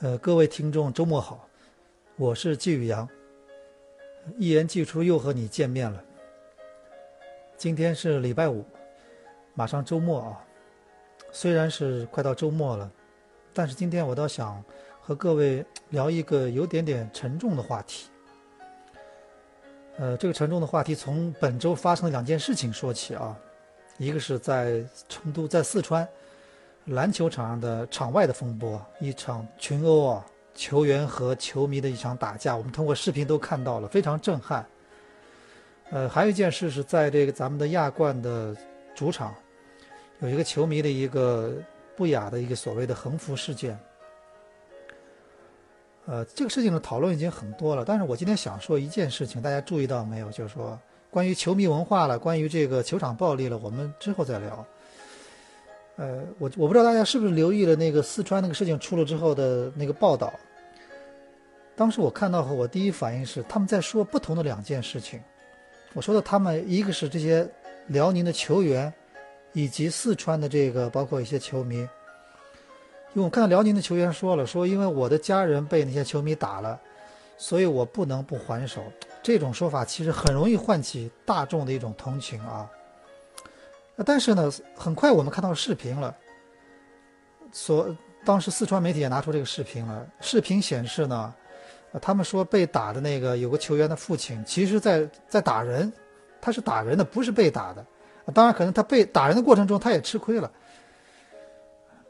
呃，各位听众，周末好，我是季宇阳，一言既出又和你见面了。今天是礼拜五，马上周末啊，虽然是快到周末了，但是今天我倒想和各位聊一个有点点沉重的话题。呃，这个沉重的话题从本周发生的两件事情说起啊，一个是在成都，在四川。篮球场上的场外的风波，一场群殴啊，球员和球迷的一场打架，我们通过视频都看到了，非常震撼。呃，还有一件事是在这个咱们的亚冠的主场，有一个球迷的一个不雅的一个所谓的横幅事件。呃，这个事情的讨论已经很多了，但是我今天想说一件事情，大家注意到没有？就是说关于球迷文化了，关于这个球场暴力了，我们之后再聊。呃，我我不知道大家是不是留意了那个四川那个事情出了之后的那个报道。当时我看到后，我第一反应是他们在说不同的两件事情。我说的他们，一个是这些辽宁的球员，以及四川的这个包括一些球迷。因为我看到辽宁的球员说了，说因为我的家人被那些球迷打了，所以我不能不还手。这种说法其实很容易唤起大众的一种同情啊。但是呢，很快我们看到视频了。所当时四川媒体也拿出这个视频了。视频显示呢，他们说被打的那个有个球员的父亲，其实在在打人，他是打人的，不是被打的。当然，可能他被打人的过程中他也吃亏了。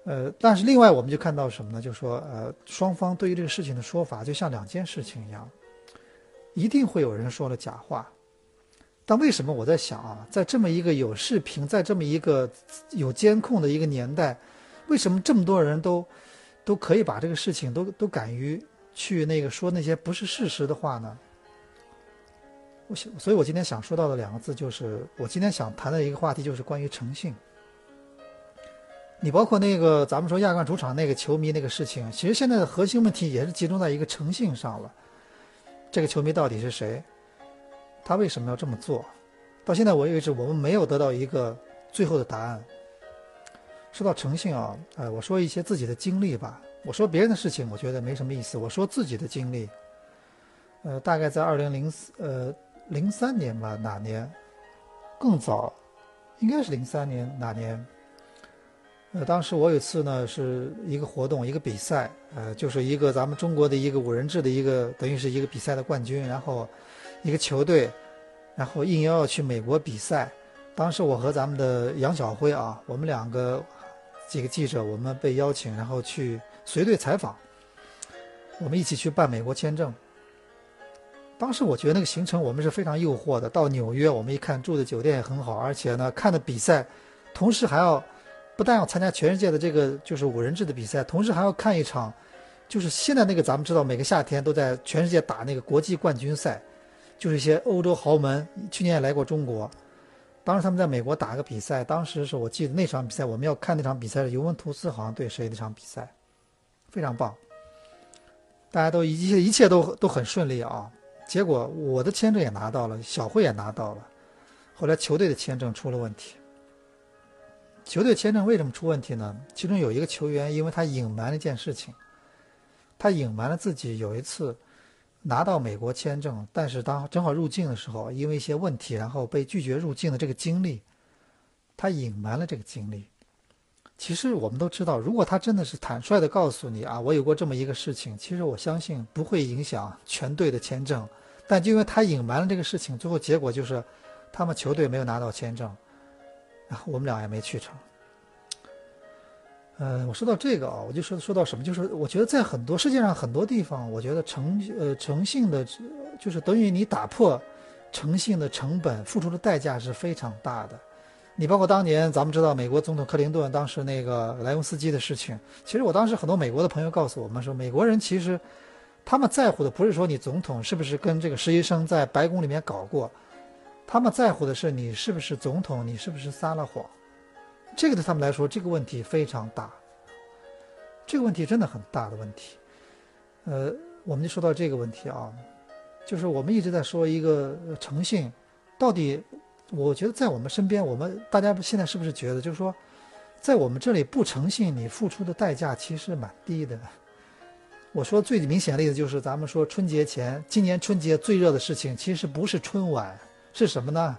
呃，但是另外我们就看到什么呢？就说呃，双方对于这个事情的说法就像两件事情一样，一定会有人说了假话。但为什么我在想啊，在这么一个有视频，在这么一个有监控的一个年代，为什么这么多人都都可以把这个事情都都敢于去那个说那些不是事实的话呢？我想，所以我今天想说到的两个字就是，我今天想谈的一个话题就是关于诚信。你包括那个咱们说亚冠主场那个球迷那个事情，其实现在的核心问题也是集中在一个诚信上了。这个球迷到底是谁？他为什么要这么做？到现在为止，我们没有得到一个最后的答案。说到诚信啊，呃，我说一些自己的经历吧。我说别人的事情，我觉得没什么意思。我说自己的经历，呃，大概在二零零四呃零三年吧，哪年？更早，应该是零三年哪年？呃，当时我有一次呢，是一个活动，一个比赛，呃，就是一个咱们中国的一个五人制的一个，等于是一个比赛的冠军，然后。一个球队，然后应邀要去美国比赛。当时我和咱们的杨晓辉啊，我们两个几个记者，我们被邀请，然后去随队采访。我们一起去办美国签证。当时我觉得那个行程我们是非常诱惑的。到纽约，我们一看住的酒店也很好，而且呢看的比赛，同时还要不但要参加全世界的这个就是五人制的比赛，同时还要看一场，就是现在那个咱们知道每个夏天都在全世界打那个国际冠军赛。就是一些欧洲豪门，去年也来过中国。当时他们在美国打个比赛，当时是我记得那场比赛，我们要看那场比赛是尤文图斯好像对谁那场比赛，非常棒。大家都一切一切都都很顺利啊。结果我的签证也拿到了，小慧也拿到了。后来球队的签证出了问题。球队签证为什么出问题呢？其中有一个球员，因为他隐瞒了一件事情，他隐瞒了自己有一次。拿到美国签证，但是当正好入境的时候，因为一些问题，然后被拒绝入境的这个经历，他隐瞒了这个经历。其实我们都知道，如果他真的是坦率的告诉你啊，我有过这么一个事情，其实我相信不会影响全队的签证。但就因为他隐瞒了这个事情，最后结果就是他们球队没有拿到签证，然后我们俩也没去成。呃，我说到这个啊，我就说说到什么，就是我觉得在很多世界上很多地方，我觉得诚呃诚信的，就是等于你打破诚信的成本，付出的代价是非常大的。你包括当年咱们知道美国总统克林顿当时那个莱翁斯基的事情，其实我当时很多美国的朋友告诉我们说，美国人其实他们在乎的不是说你总统是不是跟这个实习生在白宫里面搞过，他们在乎的是你是不是总统，你是不是撒了谎。这个对他们来说，这个问题非常大。这个问题真的很大的问题。呃，我们就说到这个问题啊，就是我们一直在说一个诚信，到底，我觉得在我们身边，我们大家现在是不是觉得，就是说，在我们这里不诚信，你付出的代价其实蛮低的。我说最明显的例子就是咱们说春节前，今年春节最热的事情其实不是春晚，是什么呢？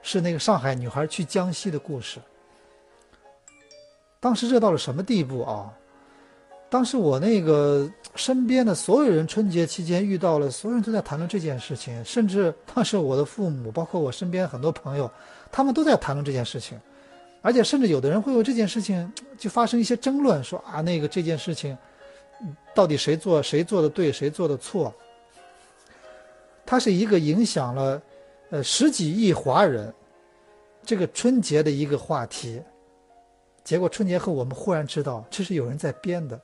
是那个上海女孩去江西的故事。当时热到了什么地步啊？当时我那个身边的所有人春节期间遇到了，所有人都在谈论这件事情，甚至当时我的父母，包括我身边很多朋友，他们都在谈论这件事情，而且甚至有的人会为这件事情就发生一些争论，说啊那个这件事情到底谁做谁做的对，谁做的错？它是一个影响了呃十几亿华人这个春节的一个话题。结果春节后，我们忽然知道这是有人在编的，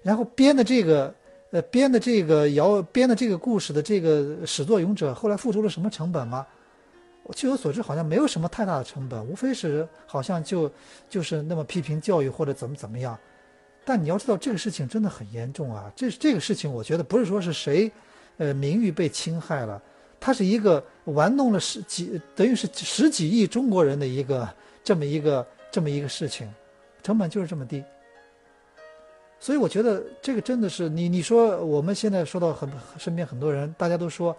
然后编的这个，呃，编的这个谣，编的这个故事的这个始作俑者，后来付出了什么成本吗？据我所知，好像没有什么太大的成本，无非是好像就就是那么批评教育或者怎么怎么样。但你要知道，这个事情真的很严重啊！这这个事情，我觉得不是说是谁，呃，名誉被侵害了，它是一个玩弄了十几，等于是十几亿中国人的一个这么一个。这么一个事情，成本就是这么低，所以我觉得这个真的是你你说我们现在说到很身边很多人，大家都说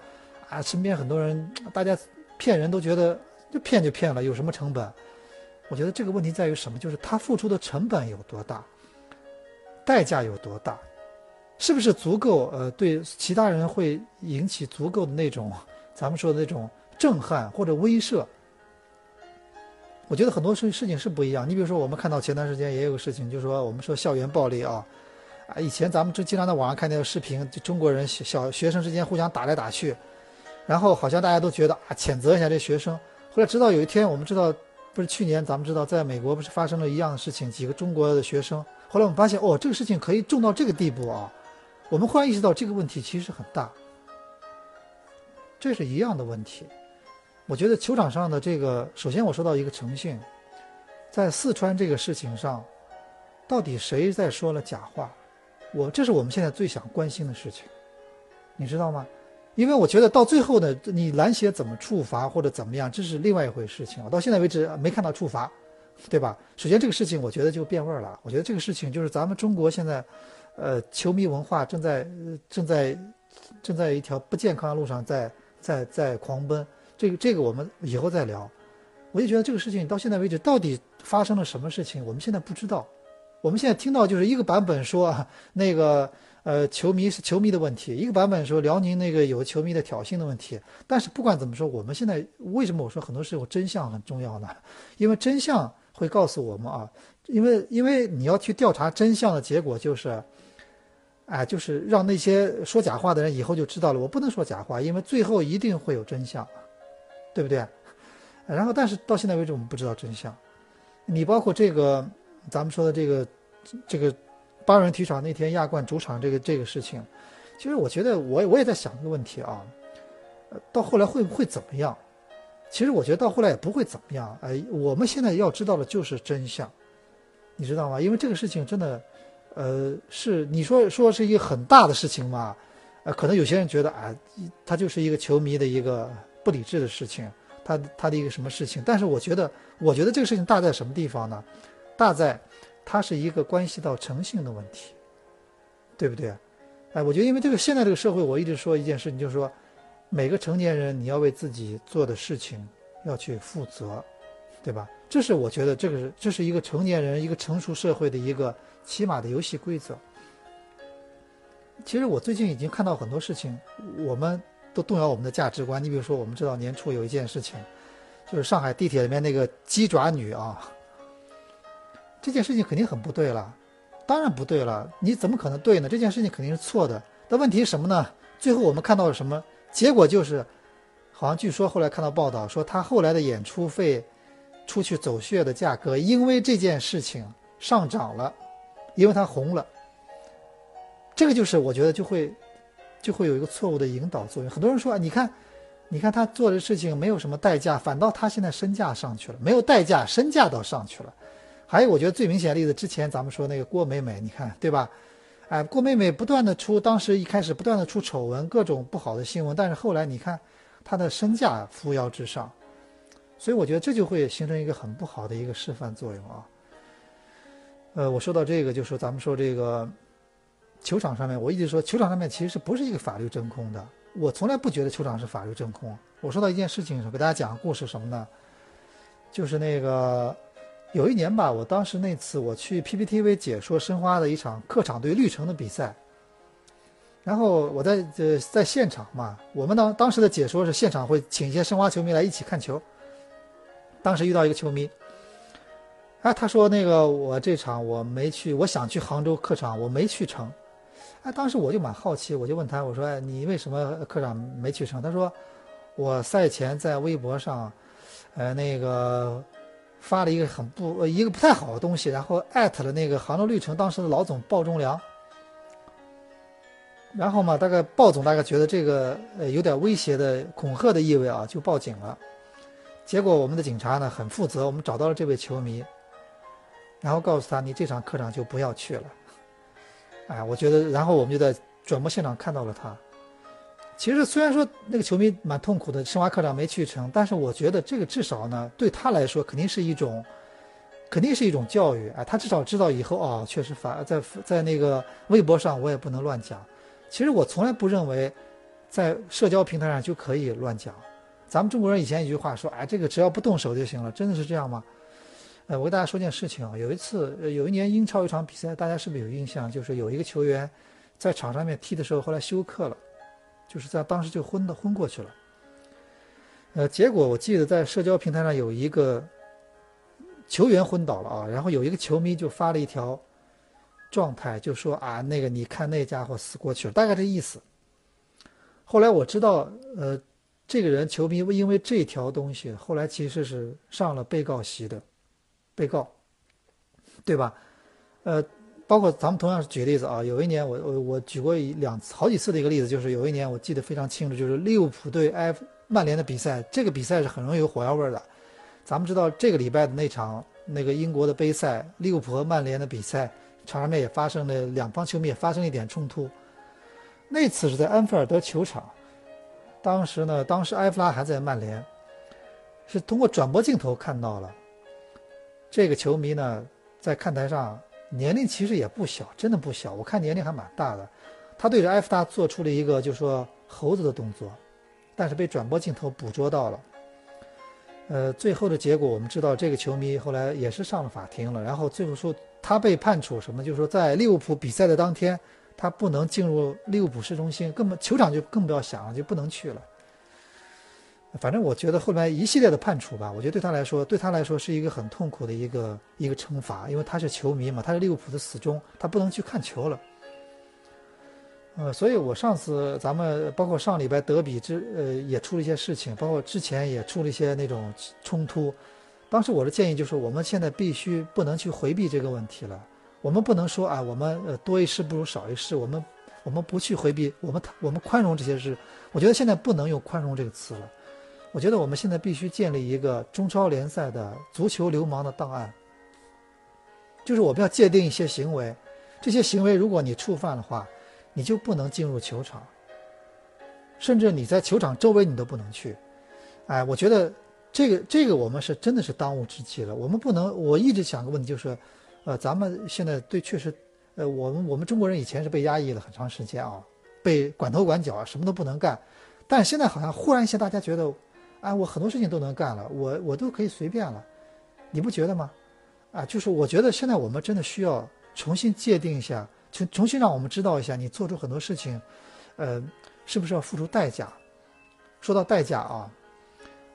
啊，身边很多人大家骗人都觉得就骗就骗了，有什么成本？我觉得这个问题在于什么？就是他付出的成本有多大，代价有多大，是不是足够？呃，对其他人会引起足够的那种咱们说的那种震撼或者威慑？我觉得很多事事情是不一样。你比如说，我们看到前段时间也有个事情，就是说我们说校园暴力啊，啊，以前咱们就经常在网上看那个视频，就中国人小学生之间互相打来打去，然后好像大家都觉得啊，谴责一下这学生。后来直到有一天，我们知道，不是去年咱们知道，在美国不是发生了一样的事情，几个中国的学生。后来我们发现，哦，这个事情可以重到这个地步啊，我们忽然意识到这个问题其实很大。这是一样的问题。我觉得球场上的这个，首先我说到一个诚信，在四川这个事情上，到底谁在说了假话？我这是我们现在最想关心的事情，你知道吗？因为我觉得到最后呢，你篮协怎么处罚或者怎么样，这是另外一回事情。我到现在为止没看到处罚，对吧？首先这个事情我觉得就变味儿了。我觉得这个事情就是咱们中国现在，呃，球迷文化正在正在正在一条不健康的路上在在在狂奔。这个这个我们以后再聊，我就觉得这个事情到现在为止到底发生了什么事情，我们现在不知道。我们现在听到就是一个版本说那个呃球迷是球迷的问题，一个版本说辽宁那个有球迷的挑衅的问题。但是不管怎么说，我们现在为什么我说很多时候真相很重要呢？因为真相会告诉我们啊，因为因为你要去调查真相的结果就是，哎，就是让那些说假话的人以后就知道了，我不能说假话，因为最后一定会有真相。对不对？然后，但是到现在为止，我们不知道真相。你包括这个，咱们说的这个，这个八人体育场那天亚冠主场这个这个事情，其实我觉得我我也在想这个问题啊。到后来会不会怎么样？其实我觉得到后来也不会怎么样。哎，我们现在要知道的就是真相，你知道吗？因为这个事情真的，呃，是你说说是一个很大的事情嘛？呃，可能有些人觉得啊，他就是一个球迷的一个。不理智的事情，他他的一个什么事情？但是我觉得，我觉得这个事情大在什么地方呢？大在，它是一个关系到诚信的问题，对不对？哎，我觉得因为这个现在这个社会，我一直说一件事情，就是说，每个成年人你要为自己做的事情要去负责，对吧？这是我觉得这个是这是一个成年人一个成熟社会的一个起码的游戏规则。其实我最近已经看到很多事情，我们。都动摇我们的价值观。你比如说，我们知道年初有一件事情，就是上海地铁里面那个鸡爪女啊，这件事情肯定很不对了，当然不对了。你怎么可能对呢？这件事情肯定是错的。但问题是什么呢？最后我们看到了什么结果？就是好像据说后来看到报道说，他后来的演出费、出去走穴的价格，因为这件事情上涨了，因为他红了。这个就是我觉得就会。就会有一个错误的引导作用。很多人说，你看，你看他做的事情没有什么代价，反倒他现在身价上去了，没有代价，身价倒上去了。还有，我觉得最明显的例子，之前咱们说那个郭美美，你看对吧？哎，郭美美不断的出，当时一开始不断的出丑闻，各种不好的新闻，但是后来你看她的身价扶摇直上，所以我觉得这就会形成一个很不好的一个示范作用啊。呃，我说到这个，就是咱们说这个。球场上面，我一直说球场上面其实是不是一个法律真空的。我从来不觉得球场是法律真空。我说到一件事情的时候，给大家讲个故事什么呢？就是那个有一年吧，我当时那次我去 PPTV 解说申花的一场客场对绿城的比赛，然后我在呃在现场嘛，我们当当时的解说是现场会请一些申花球迷来一起看球。当时遇到一个球迷，哎，他说那个我这场我没去，我想去杭州客场，我没去成。哎，当时我就蛮好奇，我就问他，我说：“哎，你为什么科长没去成？”他说：“我赛前在微博上，呃，那个发了一个很不一个不太好的东西，然后艾特了那个杭州绿城当时的老总鲍忠良。然后嘛，大概鲍总大概觉得这个呃有点威胁的恐吓的意味啊，就报警了。结果我们的警察呢很负责，我们找到了这位球迷，然后告诉他，你这场客场就不要去了。”哎，我觉得，然后我们就在转播现场看到了他。其实虽然说那个球迷蛮痛苦的，申花客场没去成，但是我觉得这个至少呢，对他来说肯定是一种，肯定是一种教育。哎，他至少知道以后哦，确实发在在那个微博上我也不能乱讲。其实我从来不认为，在社交平台上就可以乱讲。咱们中国人以前一句话说，哎，这个只要不动手就行了，真的是这样吗？呃，我跟大家说件事情啊，有一次，有一年英超一场比赛，大家是不是有印象？就是有一个球员在场上面踢的时候，后来休克了，就是在当时就昏的昏过去了。呃，结果我记得在社交平台上有一个球员昏倒了啊，然后有一个球迷就发了一条状态，就说啊，那个你看那家伙死过去了，大概这意思。后来我知道，呃，这个人球迷因为这条东西，后来其实是上了被告席的。被告，对吧？呃，包括咱们同样是举例子啊。有一年，我我我举过一两好几次的一个例子，就是有一年我记得非常清楚，就是利物浦对埃曼联的比赛。这个比赛是很容易有火药味的。咱们知道这个礼拜的那场那个英国的杯赛，利物浦和曼联的比赛，场上面也发生了两方球迷也发生了一点冲突。那次是在安菲尔德球场，当时呢，当时埃弗拉还在曼联，是通过转播镜头看到了。这个球迷呢，在看台上年龄其实也不小，真的不小，我看年龄还蛮大的。他对着埃弗达做出了一个就是说猴子的动作，但是被转播镜头捕捉到了。呃，最后的结果我们知道，这个球迷后来也是上了法庭了。然后最后说他被判处什么？就是说在利物浦比赛的当天，他不能进入利物浦市中心，根本球场就更不要想了，就不能去了。反正我觉得后来一系列的判处吧，我觉得对他来说，对他来说是一个很痛苦的一个一个惩罚，因为他是球迷嘛，他是利物浦的死忠，他不能去看球了。呃，所以我上次咱们包括上礼拜德比之呃也出了一些事情，包括之前也出了一些那种冲突。当时我的建议就是，我们现在必须不能去回避这个问题了，我们不能说啊，我们呃多一事不如少一事，我们我们不去回避，我们我们宽容这些事。我觉得现在不能用宽容这个词了。我觉得我们现在必须建立一个中超联赛的足球流氓的档案，就是我们要界定一些行为，这些行为如果你触犯的话，你就不能进入球场，甚至你在球场周围你都不能去。哎，我觉得这个这个我们是真的是当务之急了。我们不能，我一直想个问题就是，呃，咱们现在对确实，呃，我们我们中国人以前是被压抑了很长时间啊，被管头管脚，什么都不能干，但现在好像忽然一下大家觉得。啊，我很多事情都能干了，我我都可以随便了，你不觉得吗？啊，就是我觉得现在我们真的需要重新界定一下，重重新让我们知道一下，你做出很多事情，呃，是不是要付出代价？说到代价啊，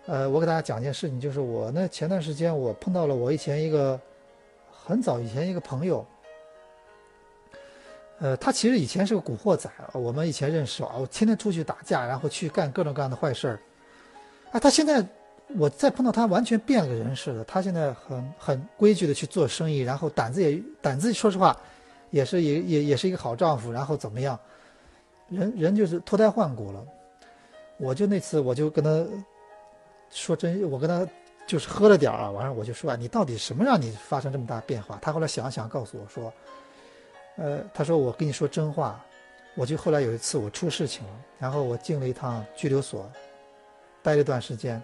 呃，我给大家讲一件事情，就是我呢前段时间我碰到了我以前一个很早以前一个朋友，呃，他其实以前是个古惑仔，我们以前认识啊，我天天出去打架，然后去干各种各样的坏事儿。啊，他现在，我再碰到他，完全变了个人似的。他现在很很规矩的去做生意，然后胆子也胆子，说实话，也是也也也是一个好丈夫。然后怎么样，人人就是脱胎换骨了。我就那次我就跟他说真，我跟他就是喝了点儿啊，完了我就说啊，你到底什么让你发生这么大变化？他后来想想告诉我说，呃，他说我跟你说真话，我就后来有一次我出事情了，然后我进了一趟拘留所。待了一段时间，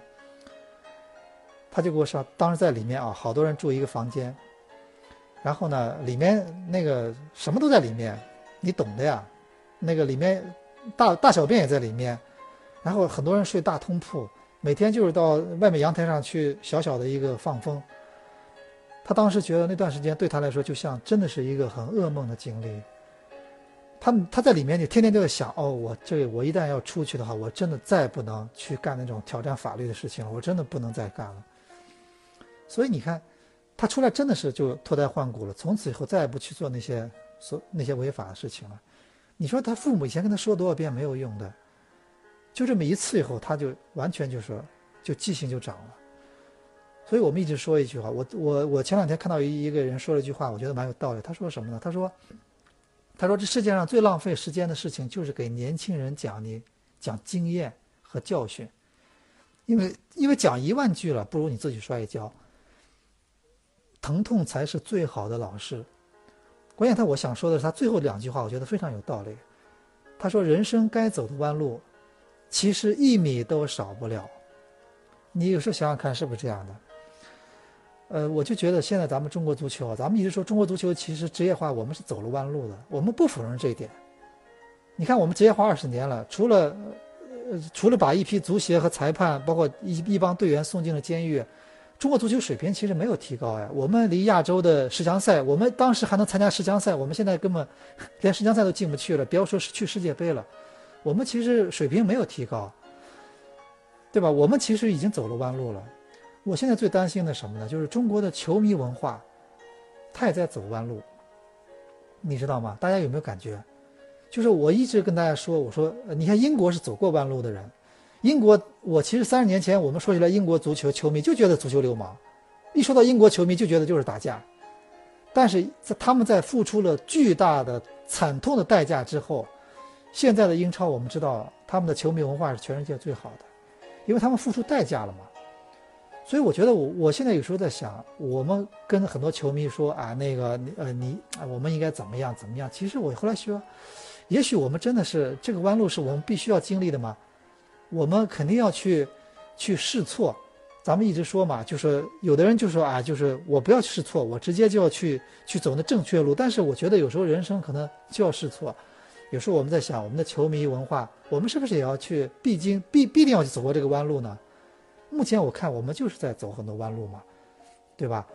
他就给我说，当时在里面啊，好多人住一个房间，然后呢，里面那个什么都在里面，你懂的呀。那个里面大大小便也在里面，然后很多人睡大通铺，每天就是到外面阳台上去小小的一个放风。他当时觉得那段时间对他来说就像真的是一个很噩梦的经历。他他在里面就天天都在想，哦，我这我一旦要出去的话，我真的再不能去干那种挑战法律的事情了，我真的不能再干了。所以你看，他出来真的是就脱胎换骨了，从此以后再也不去做那些所那些违法的事情了。你说他父母以前跟他说多少遍没有用的，就这么一次以后，他就完全就说就记性就长了。所以我们一直说一句话，我我我前两天看到一一个人说了一句话，我觉得蛮有道理。他说什么呢？他说，他说这世界上最浪费时间的事情就是给年轻人讲你讲经验和教训，因为因为讲一万句了，不如你自己摔一跤。疼痛才是最好的老师。关键他我想说的是，他最后两句话，我觉得非常有道理。他说：“人生该走的弯路，其实一米都少不了。”你有时候想想看，是不是这样的？呃，我就觉得现在咱们中国足球，咱们一直说中国足球其实职业化，我们是走了弯路的，我们不否认这一点。你看，我们职业化二十年了，除了呃，除了把一批足协和裁判，包括一一帮队员送进了监狱。中国足球水平其实没有提高呀，我们离亚洲的十强赛，我们当时还能参加十强赛，我们现在根本连十强赛都进不去了，不要说是去世界杯了。我们其实水平没有提高，对吧？我们其实已经走了弯路了。我现在最担心的什么呢？就是中国的球迷文化，它也在走弯路，你知道吗？大家有没有感觉？就是我一直跟大家说，我说，你看英国是走过弯路的人。英国，我其实三十年前我们说起来英国足球球迷就觉得足球流氓，一说到英国球迷就觉得就是打架，但是在他们在付出了巨大的惨痛的代价之后，现在的英超我们知道他们的球迷文化是全世界最好的，因为他们付出代价了嘛。所以我觉得我我现在有时候在想，我们跟很多球迷说啊那个呃你啊我们应该怎么样怎么样？其实我后来说，也许我们真的是这个弯路是我们必须要经历的吗？我们肯定要去，去试错。咱们一直说嘛，就是有的人就说啊，就是我不要试错，我直接就要去去走那正确路。但是我觉得有时候人生可能就要试错。有时候我们在想，我们的球迷文化，我们是不是也要去必经必必定要去走过这个弯路呢？目前我看我们就是在走很多弯路嘛，对吧？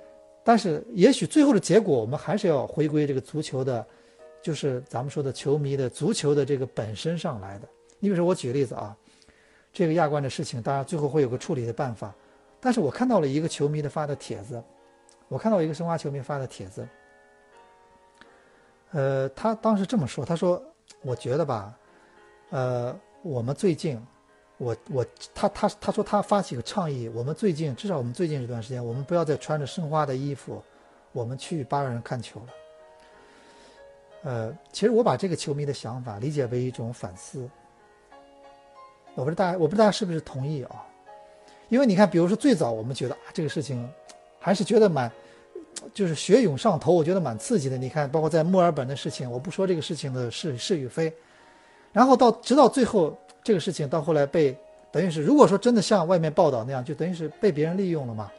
但是也许最后的结果，我们还是要回归这个足球的，就是咱们说的球迷的足球的这个本身上来的。你比如说，我举个例子啊。这个亚冠的事情，当然最后会有个处理的办法。但是我看到了一个球迷的发的帖子，我看到一个申花球迷发的帖子。呃，他当时这么说，他说：“我觉得吧，呃，我们最近，我我他他他说他发起个倡议，我们最近至少我们最近这段时间，我们不要再穿着申花的衣服，我们去八人看球了。”呃，其实我把这个球迷的想法理解为一种反思。我不知道大家，我不知道大家是不是同意啊？因为你看，比如说最早我们觉得啊，这个事情还是觉得蛮，就是血涌上头，我觉得蛮刺激的。你看，包括在墨尔本的事情，我不说这个事情的是是与非，然后到直到最后，这个事情到后来被等于是，如果说真的像外面报道那样，就等于是被别人利用了嘛。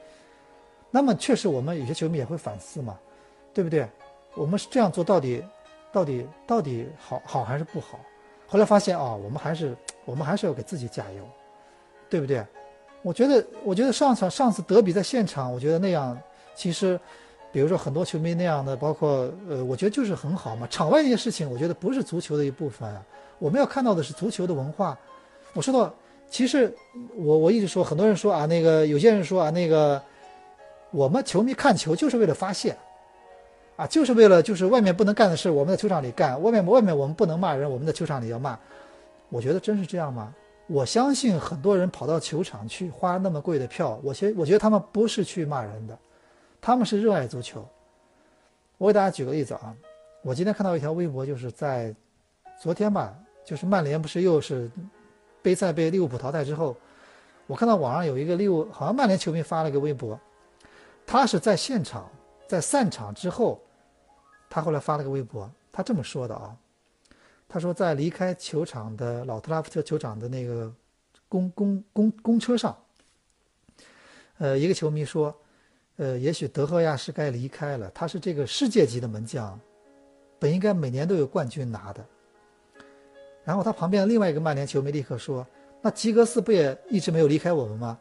那么确实，我们有些球迷也会反思嘛，对不对？我们是这样做到底，到底到底好好还是不好？后来发现啊，我们还是。我们还是要给自己加油，对不对？我觉得，我觉得上场上次德比在现场，我觉得那样其实，比如说很多球迷那样的，包括呃，我觉得就是很好嘛。场外那些事情，我觉得不是足球的一部分。我们要看到的是足球的文化。我说到，其实我我一直说，很多人说啊，那个有些人说啊，那个我们球迷看球就是为了发泄，啊，就是为了就是外面不能干的事，我们在球场里干；外面外面我们不能骂人，我们在球场里要骂。我觉得真是这样吗？我相信很多人跑到球场去花那么贵的票，我觉我觉得他们不是去骂人的，他们是热爱足球。我给大家举个例子啊，我今天看到一条微博，就是在昨天吧，就是曼联不是又是杯赛被利物浦淘汰之后，我看到网上有一个利物好像曼联球迷发了个微博，他是在现场在散场之后，他后来发了个微博，他这么说的啊。他说，在离开球场的老特拉福德球场的那个公公公公车上，呃，一个球迷说，呃，也许德赫亚是该离开了。他是这个世界级的门将，本应该每年都有冠军拿的。然后他旁边的另外一个曼联球迷立刻说：“那吉格斯不也一直没有离开我们吗？”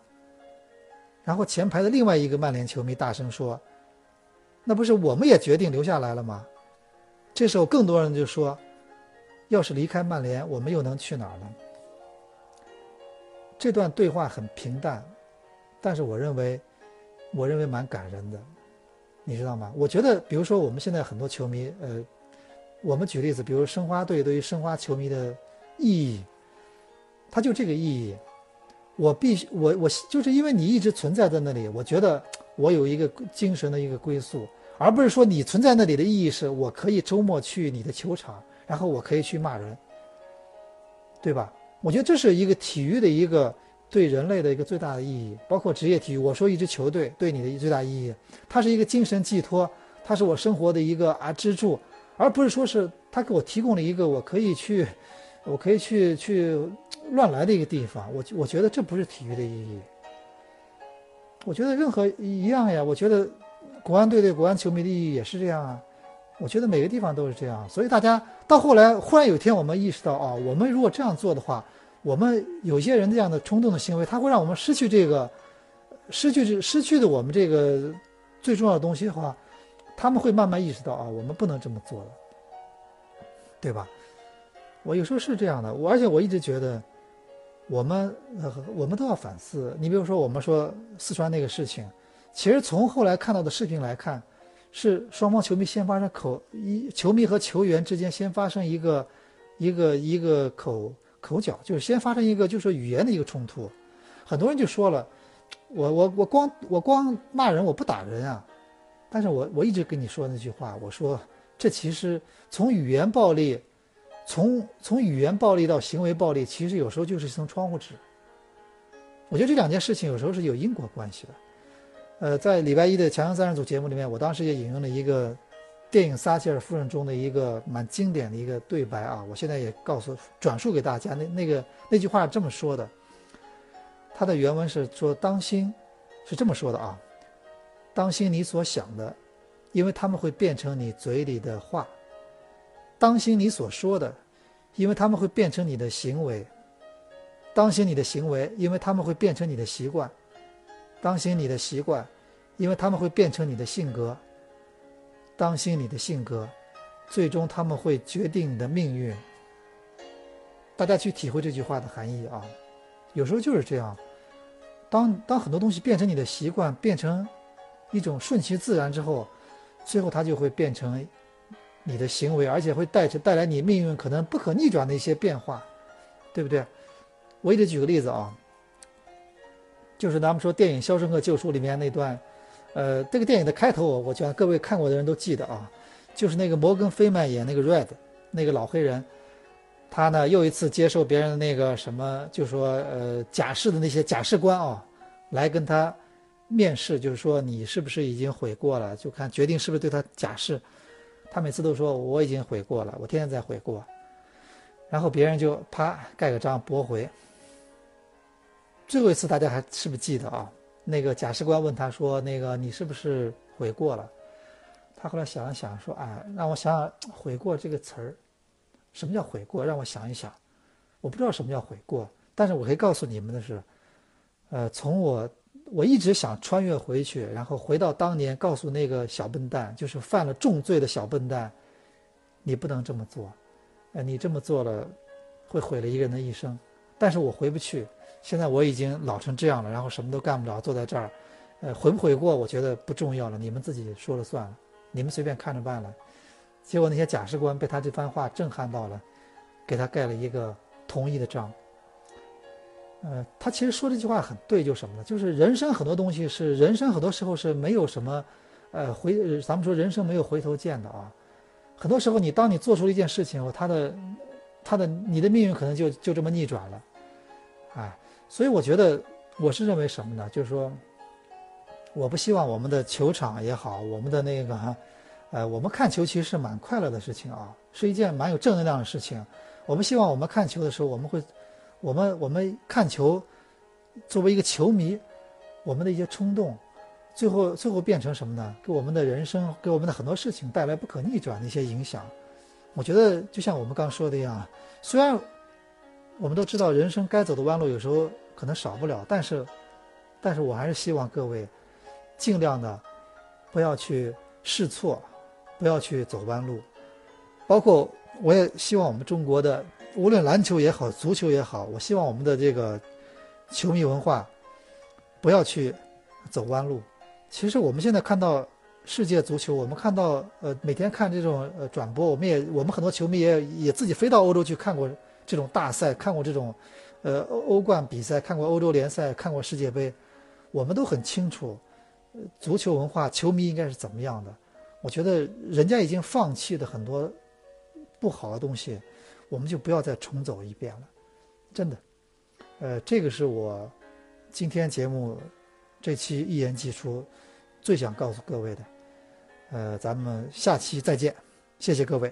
然后前排的另外一个曼联球迷大声说：“那不是我们也决定留下来了吗？”这时候更多人就说：“要是离开曼联，我们又能去哪儿呢？”这段对话很平淡，但是我认为，我认为蛮感人的，你知道吗？我觉得，比如说我们现在很多球迷，呃。我们举例子，比如申花队对于申花球迷的意义，它就这个意义。我必须，我我就是因为你一直存在在那里，我觉得我有一个精神的一个归宿，而不是说你存在那里的意义是我可以周末去你的球场，然后我可以去骂人，对吧？我觉得这是一个体育的一个对人类的一个最大的意义，包括职业体育。我说一支球队对你的最大意义，它是一个精神寄托，它是我生活的一个啊支柱。而不是说是他给我提供了一个我可以去，我可以去去乱来的一个地方。我我觉得这不是体育的意义。我觉得任何一样呀。我觉得国安队对国安球迷的意义也是这样啊。我觉得每个地方都是这样。所以大家到后来忽然有一天我们意识到啊，我们如果这样做的话，我们有些人这样的冲动的行为，他会让我们失去这个，失去这失去的我们这个最重要的东西的话。他们会慢慢意识到啊，我们不能这么做了，对吧？我有时候是这样的，我而且我一直觉得，我们我们都要反思。你比如说，我们说四川那个事情，其实从后来看到的视频来看，是双方球迷先发生口一球迷和球员之间先发生一个一个一个口口角，就是先发生一个就是语言的一个冲突。很多人就说了，我我我光我光骂人，我不打人啊。但是我我一直跟你说那句话，我说这其实从语言暴力，从从语言暴力到行为暴力，其实有时候就是一层窗户纸。我觉得这两件事情有时候是有因果关系的。呃，在礼拜一的强强三人组节目里面，我当时也引用了一个电影《撒切尔夫人》中的一个蛮经典的一个对白啊，我现在也告诉转述给大家。那那个那句话这么说的，它的原文是说：“当心，是这么说的啊。”当心你所想的，因为他们会变成你嘴里的话；当心你所说的，因为他们会变成你的行为；当心你的行为，因为他们会变成你的习惯；当心你的习惯，因为他们会变成你的性格；当心你的性格，最终他们会决定你的命运。大家去体会这句话的含义啊！有时候就是这样，当当很多东西变成你的习惯，变成。一种顺其自然之后，最后它就会变成你的行为，而且会带着带来你命运可能不可逆转的一些变化，对不对？我一直举个例子啊，就是咱们说电影《肖申克救赎》里面那段，呃，这个电影的开头，我觉得各位看过的人都记得啊，就是那个摩根·费曼演那个 Red 那个老黑人，他呢又一次接受别人的那个什么，就说呃假释的那些假释官啊，来跟他。面试就是说你是不是已经悔过了，就看决定是不是对他假释。他每次都说我已经悔过了，我天天在悔过。然后别人就啪盖个章驳回。最后一次大家还是不是记得啊？那个假释官问他说：“那个你是不是悔过了？”他后来想了想说：“啊，让我想想悔过这个词儿，什么叫悔过？让我想一想。我不知道什么叫悔过，但是我可以告诉你们的是，呃，从我。”我一直想穿越回去，然后回到当年，告诉那个小笨蛋，就是犯了重罪的小笨蛋，你不能这么做，呃，你这么做了，会毁了一个人的一生。但是我回不去，现在我已经老成这样了，然后什么都干不了，坐在这儿，呃，悔不悔过，我觉得不重要了，你们自己说了算了，你们随便看着办了。结果那些假释官被他这番话震撼到了，给他盖了一个同意的章。呃，他其实说这句话很对，就什么呢？就是人生很多东西是人生很多时候是没有什么，呃，回咱们说人生没有回头箭的啊。很多时候你当你做出了一件事情后，他的，他的你的命运可能就就这么逆转了，哎，所以我觉得我是认为什么呢？就是说，我不希望我们的球场也好，我们的那个，呃，我们看球其实是蛮快乐的事情啊，是一件蛮有正能量的事情。我们希望我们看球的时候，我们会。我们我们看球，作为一个球迷，我们的一些冲动，最后最后变成什么呢？给我们的人生，给我们的很多事情带来不可逆转的一些影响。我觉得就像我们刚说的一样，虽然我们都知道人生该走的弯路有时候可能少不了，但是，但是我还是希望各位尽量的不要去试错，不要去走弯路。包括我也希望我们中国的无论篮球也好，足球也好，我希望我们的这个球迷文化不要去走弯路。其实我们现在看到。世界足球，我们看到，呃，每天看这种呃转播，我们也我们很多球迷也也自己飞到欧洲去看过这种大赛，看过这种，呃欧欧冠比赛，看过欧洲联赛，看过世界杯，我们都很清楚，呃足球文化，球迷应该是怎么样的。我觉得人家已经放弃的很多不好的东西，我们就不要再重走一遍了，真的。呃，这个是我今天节目这期一言既出。最想告诉各位的，呃，咱们下期再见，谢谢各位。